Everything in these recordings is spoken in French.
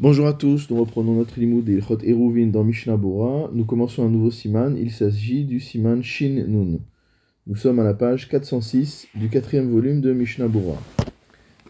Bonjour à tous, nous reprenons notre limoud et Ilchot Eruvin dans Mishnah Bora. Nous commençons un nouveau siman, il s'agit du siman Shin Nun. Nous sommes à la page 406 du quatrième volume de Mishnah Bora.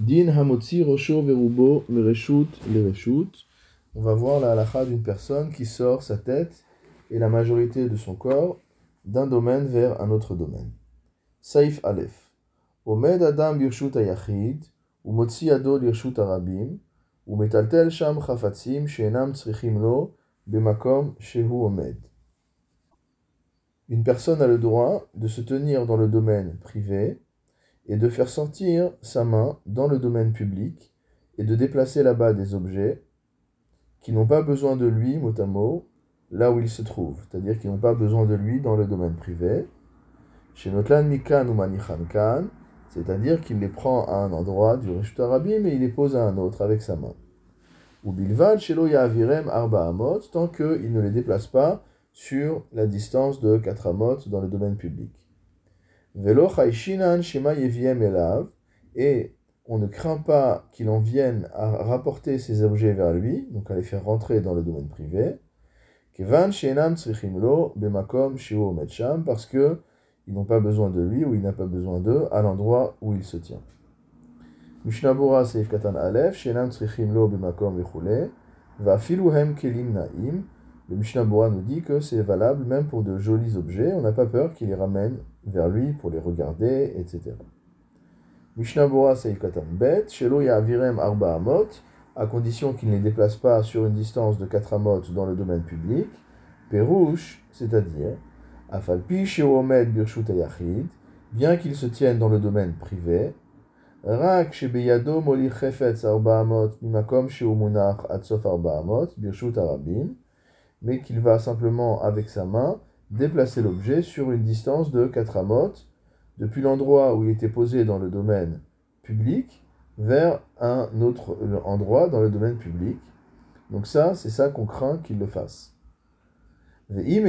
Din Hamotzi Rosho Verubo Mereshut Lereshut. On va voir la halakha d'une personne qui sort sa tête et la majorité de son corps d'un domaine vers un autre domaine. Saif Aleph. Omed Adam Birshut Ayachid, Une personne a le droit de se tenir dans le domaine privé et de faire sortir sa main dans le domaine public et de déplacer là-bas des objets qui n'ont pas besoin de lui, mot là où il se trouve, c'est-à-dire qui n'ont pas besoin de lui dans le domaine privé. Chez Notlan Mikan ou Manichan Kan, c'est-à-dire qu'il les prend à un endroit du Rishut Arabim et il les pose à un autre avec sa main. Ou Bilvad, Shelo Yavirem Arba Amot, tant qu'il ne les déplace pas sur la distance de 4 Amot dans le domaine public. Velo Shaishinan Shema Yeviem Elav, et on ne craint pas qu'il en vienne à rapporter ces objets vers lui, donc à les faire rentrer dans le domaine privé. Kevan Sheinam Tzrichimlo Bemakom Shiu parce que ils n'ont pas besoin de lui ou il n'a pas besoin d'eux à l'endroit où il se tient. Mishnah Bora Seif Katan Aleph, Shenam Tzrichim Lo Bemakom Vechule, Va Filuhem Kelim Naim. Le Mishnah Bora nous dit que c'est valable même pour de jolis objets, on n'a pas peur qu'il les ramène vers lui pour les regarder, etc. Mishnah Bora Seif Katan Bet, Shelo Yavirem Arba Amot, à condition qu'il ne les déplace pas sur une distance de 4 amot dans le domaine public. Perouche, c'est-à-dire Afalpi Sheomed Birshut Ayachid, bien qu'il se tienne dans le domaine privé, Arabim, mais qu'il va simplement avec sa main déplacer l'objet sur une distance de 4 amot depuis l'endroit où il était posé dans le domaine public vers un autre endroit dans le domaine public. Donc ça, c'est ça qu'on craint qu'il le fasse. Et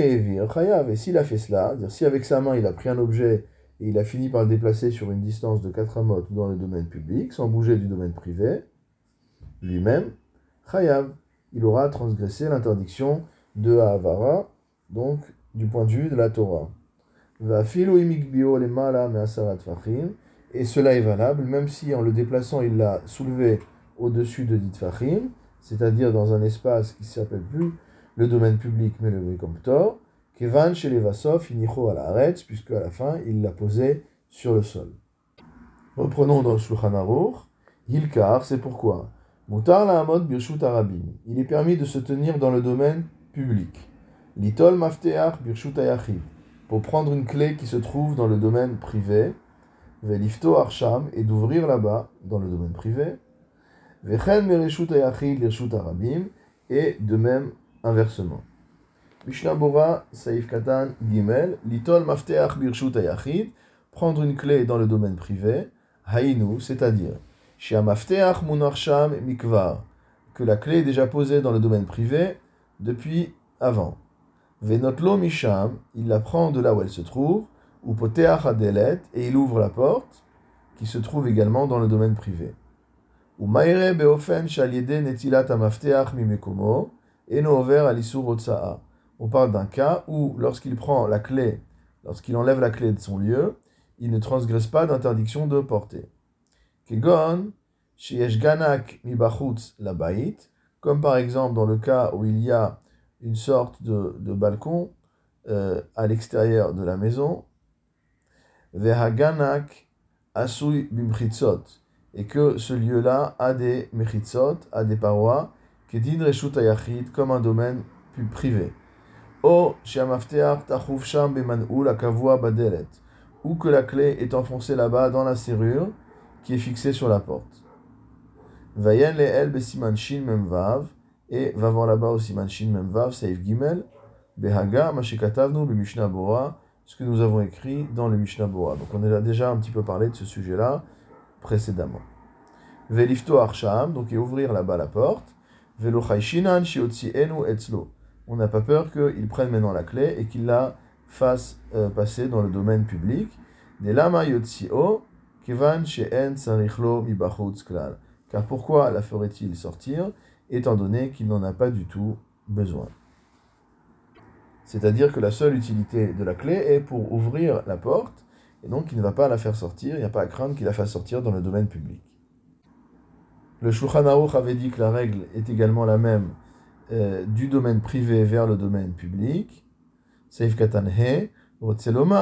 s'il a fait cela, dire si avec sa main il a pris un objet et il a fini par le déplacer sur une distance de 4 amot dans le domaine public, sans bouger du domaine privé, lui-même, chayav, il aura transgressé l'interdiction de Ahavara, donc du point de vue de la Torah. Et cela est valable, même si en le déplaçant il l'a soulevé au-dessus de dit fachim, c'est-à-dire dans un espace qui s'appelle plus le domaine public, mais le Mekomptor, Kevan chez les inicho à la puisque à la fin, il l'a posé sur le sol. Reprenons dans Shulchan Aruch, c'est pourquoi? Mutar la Birshut. Il est permis de se tenir dans le domaine public. Litol Mafteach Birshut. Pour prendre une clé qui se trouve dans le domaine privé. Velifto Arsham. Et d'ouvrir là-bas, dans le domaine privé. Vechen Mereshut Ayachid Lirshut Arabim. Et de même inversement. Mishnah Bora, Saif Katan, Gimel, Litol Mafteach Birshut Ayachid, prendre une clé dans le domaine privé, Hainu, c'est-à-dire, Shia Mafteach Munarsham Mikvar, que la clé est déjà posée dans le domaine privé depuis avant. Venotlo Misham, il la prend de là où elle se trouve, ou Poteach Adelet, et il ouvre la porte, qui se trouve également dans le domaine privé. Ou Maire Beofen Shaliede Netilat Amafteach Mimekomo, on parle d'un cas où, lorsqu'il prend la clé, lorsqu'il enlève la clé de son lieu, il ne transgresse pas d'interdiction de porter. Kegon, ganak labait, comme par exemple dans le cas où il y a une sorte de, balcon euh, à l'extérieur de la maison, asui bimchitzot, et que ce lieu-là a des mechitzot, a des parois, Kedin Reshut comme un domaine privé. O Shamafteach Tachuf Sham Beman'ul Akavua Badelet, ou que la clé est enfoncée là-bas dans la serrure qui est fixée sur la porte. Vayen El Besiman Memvav, et va voir là-bas aussi Memvav, Saif Gimel, Behaga Mashikatavnu le Mishnah ce que nous avons écrit dans le Mishnah Bora. Donc on a déjà un petit peu parlé de ce sujet-là précédemment. Velifto Arsham, donc et ouvrir là-bas la porte. On n'a pas peur qu'il prenne maintenant la clé et qu'il la fasse euh, passer dans le domaine public. car pourquoi la ferait-il sortir, étant donné qu'il n'en a pas du tout besoin? C'est-à-dire que la seule utilité de la clé est pour ouvrir la porte, et donc il ne va pas la faire sortir, il n'y a pas à craindre qu'il la fasse sortir dans le domaine public. Le Shulchan Aruch avait dit que la règle est également la même euh, du domaine privé vers le domaine public. Seif Katan He,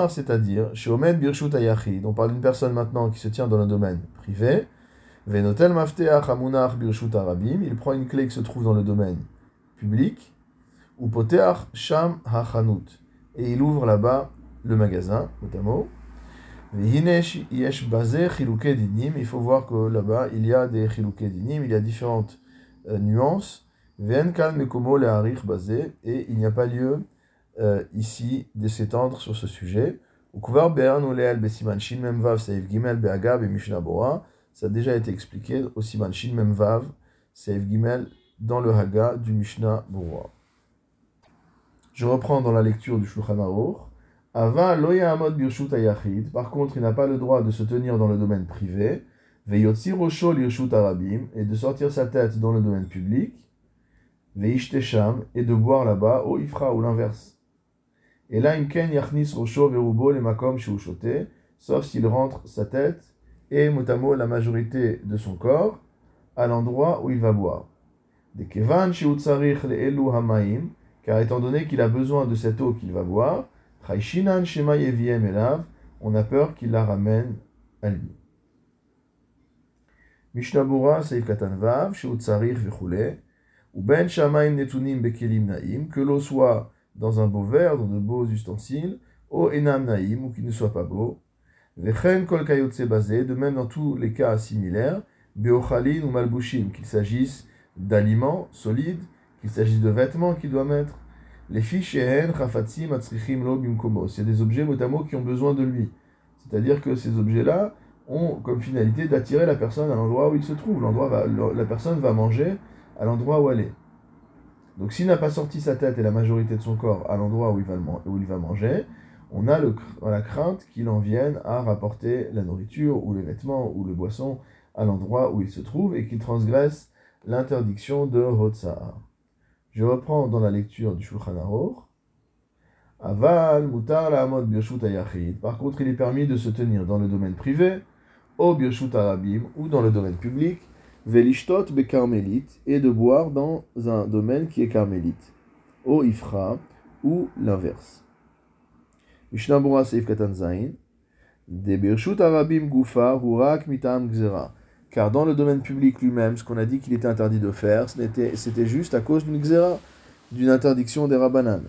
c'est-à-dire, chez Omed Birshut Ayachid, on parle d'une personne maintenant qui se tient dans le domaine privé. Venotel Mafteach Amunach Birshut Arabim, il prend une clé qui se trouve dans le domaine public. Ou Poteach Sham Hachanut, et il ouvre là-bas le magasin, notamment. Il faut voir que là-bas, il y a des dinim, il y a différentes euh, nuances. Et il n'y a pas lieu euh, ici de s'étendre sur ce sujet. Ça a déjà été expliqué au Siman Shin Memvav, Seif Gimel, dans le Haga du Mishnah Bora. Je reprends dans la lecture du Shulchan Aruch. Ava loya amod birshut ayachid. Par contre, il n'a pas le droit de se tenir dans le domaine privé. Veyotzi rosho lirshut arabim. Et de sortir sa tête dans le domaine public. Veishtesham. Et de boire là-bas. Au ifra ou l'inverse. Et là, imken yachnis rosho verubo le makom shuushote. Sauf s'il rentre sa tête et motamo la majorité de son corps à l'endroit où il va boire. De kevan shiutzarich le elu hamaim. Car étant donné qu'il a besoin de cette eau qu'il va boire on a peur qu'il la ramène à lui. Mishnabura Seif Katanvav, Sheutzarir Vichule, ou Ben Shamaim Netunim Bekelim Naim, que l'eau soit dans un beau verre, dans de beaux ustensiles, ou Enam Naim, ou qu'il ne soit pas beau. Vechen Kol Kayotse Bazé, de même dans tous les cas similaires, Beochalin ou Malbushim, qu'il s'agisse d'aliments solides, qu'il s'agisse de vêtements qu'il doit mettre, les fiches lo C'est des objets motamo qui ont besoin de lui. C'est-à-dire que ces objets-là ont comme finalité d'attirer la personne à l'endroit où il se trouve. L'endroit la personne va manger à l'endroit où elle est. Donc s'il n'a pas sorti sa tête et la majorité de son corps à l'endroit où, il va, où il va manger, on a la crainte qu'il en vienne à rapporter la nourriture ou les vêtements ou le boisson à l'endroit où il se trouve et qu'il transgresse l'interdiction de Hotsahar. Je reprends dans la lecture du Shulchan Aruch. Aval, mutar birshut. Par contre, il est permis de se tenir dans le domaine privé, au birshut arabim, ou dans le domaine public, velishtot be carmélite, et de boire dans un domaine qui est carmélite, au ifra, ou l'inverse. Mishnah Bora Seif Katan Zain, de birshut arabim gufa, hurak mitam gzera car dans le domaine public lui-même, ce qu'on a dit qu'il était interdit de faire, c'était juste à cause d'une xéra, d'une interdiction des rabanan.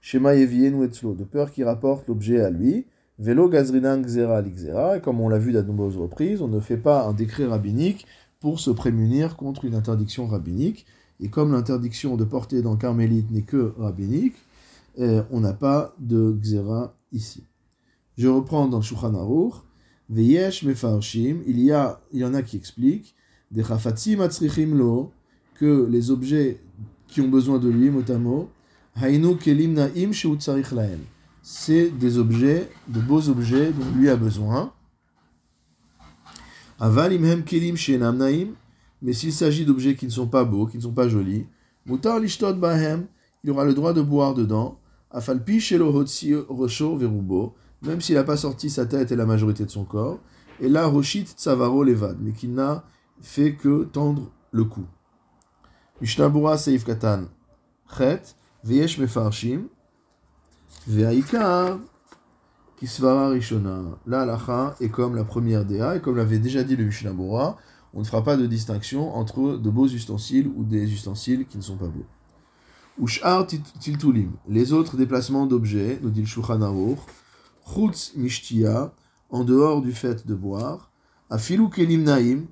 Shema Yevienu Etzlo, de peur qu'il rapporte l'objet à lui. Velo Gazrinan Xera l'Ixera, et comme on l'a vu à de nombreuses reprises, on ne fait pas un décret rabbinique pour se prémunir contre une interdiction rabbinique. Et comme l'interdiction de porter dans Carmélite n'est que rabbinique, eh, on n'a pas de Xera ici. Je reprends dans Shulchan Aruch. Veyesh mefarshim, il y a, il y en a qui expliquent, des chafatzim atzrichim lo, que les objets qui ont besoin de lui, laem. C'est des objets, de beaux objets dont lui a besoin. Aval imhem kelim shenam naim, mais s'il s'agit d'objets qui ne sont pas beaux, qui ne sont pas jolis, mutar lishtot bahem, il aura le droit de boire dedans. Afalpi shelo hotsi rosho verubo, même s'il n'a pas sorti sa tête et la majorité de son corps, et là, Roshit Tsavaro Levad, mais qu'il n'a fait que tendre le cou. Mishnabura Seif Katan, Chet, Veyesh Mefarshim, Veaikar, Kisvara Rishona. La halacha est comme la première déa, et comme l'avait déjà dit le Mishnabura, on ne fera pas de distinction entre de beaux ustensiles ou des ustensiles qui ne sont pas beaux. Ushar Tiltulim, les autres déplacements d'objets, nous dit le Shulchan chutz mishtia, en dehors du fait de boire, afilu kelim naim,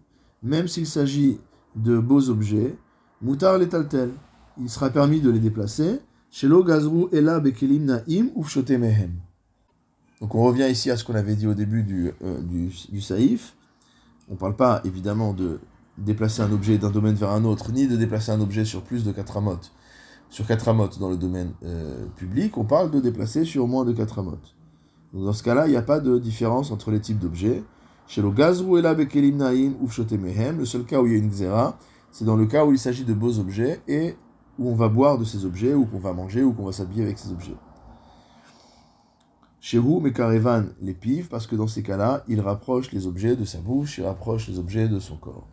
même s'il s'agit de beaux objets, mutar letaltel, il sera permis de les déplacer, shelo gazru ela bekelim naim ufshote. Donc on revient ici à ce qu'on avait dit au début du, euh, saïf. On ne parle pas évidemment de déplacer un objet d'un domaine vers un autre, ni de déplacer un objet sur plus de 4 amotes, sur 4 amotes dans le domaine euh, public. On parle de déplacer sur moins de 4 amotes. Dans ce cas-là, il n'y a pas de différence entre les types d'objets. Chez le gazrou et bekelim naïn ou le seul cas où il y a une xéra, c'est dans le cas où il s'agit de beaux objets et où on va boire de ces objets, ou qu'on va manger, ou qu'on va s'habiller avec ces objets. Shehu Mekarevan les pives, parce que dans ces cas-là, il rapproche les objets de sa bouche, il rapproche les objets de son corps.